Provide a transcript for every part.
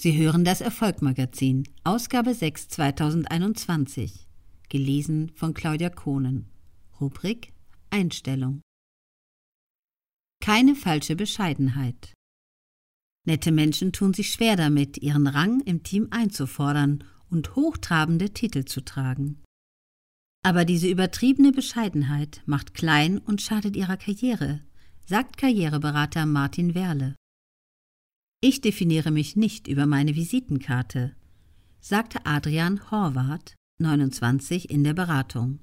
Sie hören das Erfolgmagazin, Ausgabe 6 2021, gelesen von Claudia Kohnen. Rubrik Einstellung. Keine falsche Bescheidenheit. Nette Menschen tun sich schwer damit, ihren Rang im Team einzufordern und hochtrabende Titel zu tragen. Aber diese übertriebene Bescheidenheit macht klein und schadet ihrer Karriere, sagt Karriereberater Martin Werle. Ich definiere mich nicht über meine Visitenkarte, sagte Adrian Horvath, 29, in der Beratung.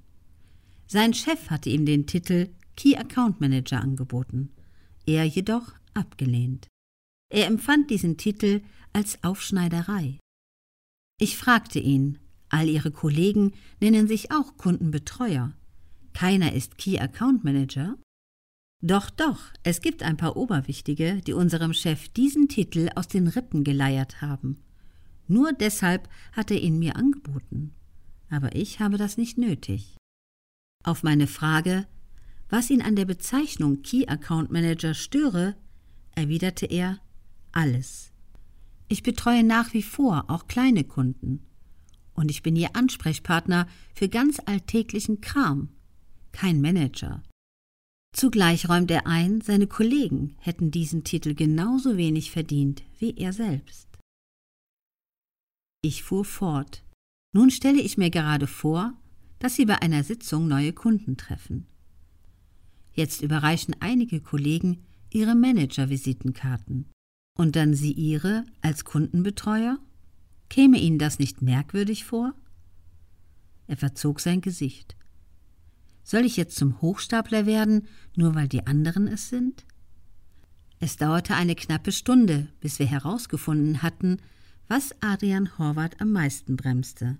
Sein Chef hatte ihm den Titel Key Account Manager angeboten, er jedoch abgelehnt. Er empfand diesen Titel als Aufschneiderei. Ich fragte ihn, all ihre Kollegen nennen sich auch Kundenbetreuer. Keiner ist Key Account Manager? Doch, doch, es gibt ein paar Oberwichtige, die unserem Chef diesen Titel aus den Rippen geleiert haben. Nur deshalb hat er ihn mir angeboten. Aber ich habe das nicht nötig. Auf meine Frage, was ihn an der Bezeichnung Key Account Manager störe, erwiderte er alles. Ich betreue nach wie vor auch kleine Kunden. Und ich bin ihr Ansprechpartner für ganz alltäglichen Kram, kein Manager. Zugleich räumt er ein, seine Kollegen hätten diesen Titel genauso wenig verdient wie er selbst. Ich fuhr fort. Nun stelle ich mir gerade vor, dass Sie bei einer Sitzung neue Kunden treffen. Jetzt überreichen einige Kollegen ihre Manager-Visitenkarten. Und dann Sie Ihre als Kundenbetreuer? Käme Ihnen das nicht merkwürdig vor? Er verzog sein Gesicht. Soll ich jetzt zum Hochstapler werden, nur weil die anderen es sind? Es dauerte eine knappe Stunde, bis wir herausgefunden hatten, was Adrian Horvath am meisten bremste.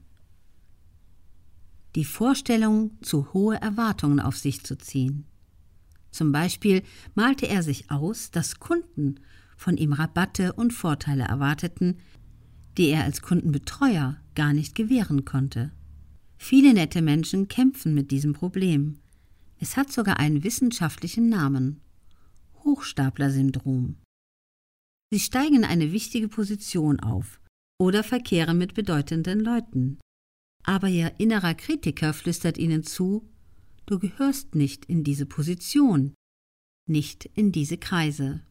Die Vorstellung, zu hohe Erwartungen auf sich zu ziehen. Zum Beispiel malte er sich aus, dass Kunden von ihm Rabatte und Vorteile erwarteten, die er als Kundenbetreuer gar nicht gewähren konnte. Viele nette Menschen kämpfen mit diesem Problem. Es hat sogar einen wissenschaftlichen Namen Hochstapler-Syndrom. Sie steigen in eine wichtige Position auf oder verkehren mit bedeutenden Leuten. Aber ihr innerer Kritiker flüstert ihnen zu, du gehörst nicht in diese Position, nicht in diese Kreise.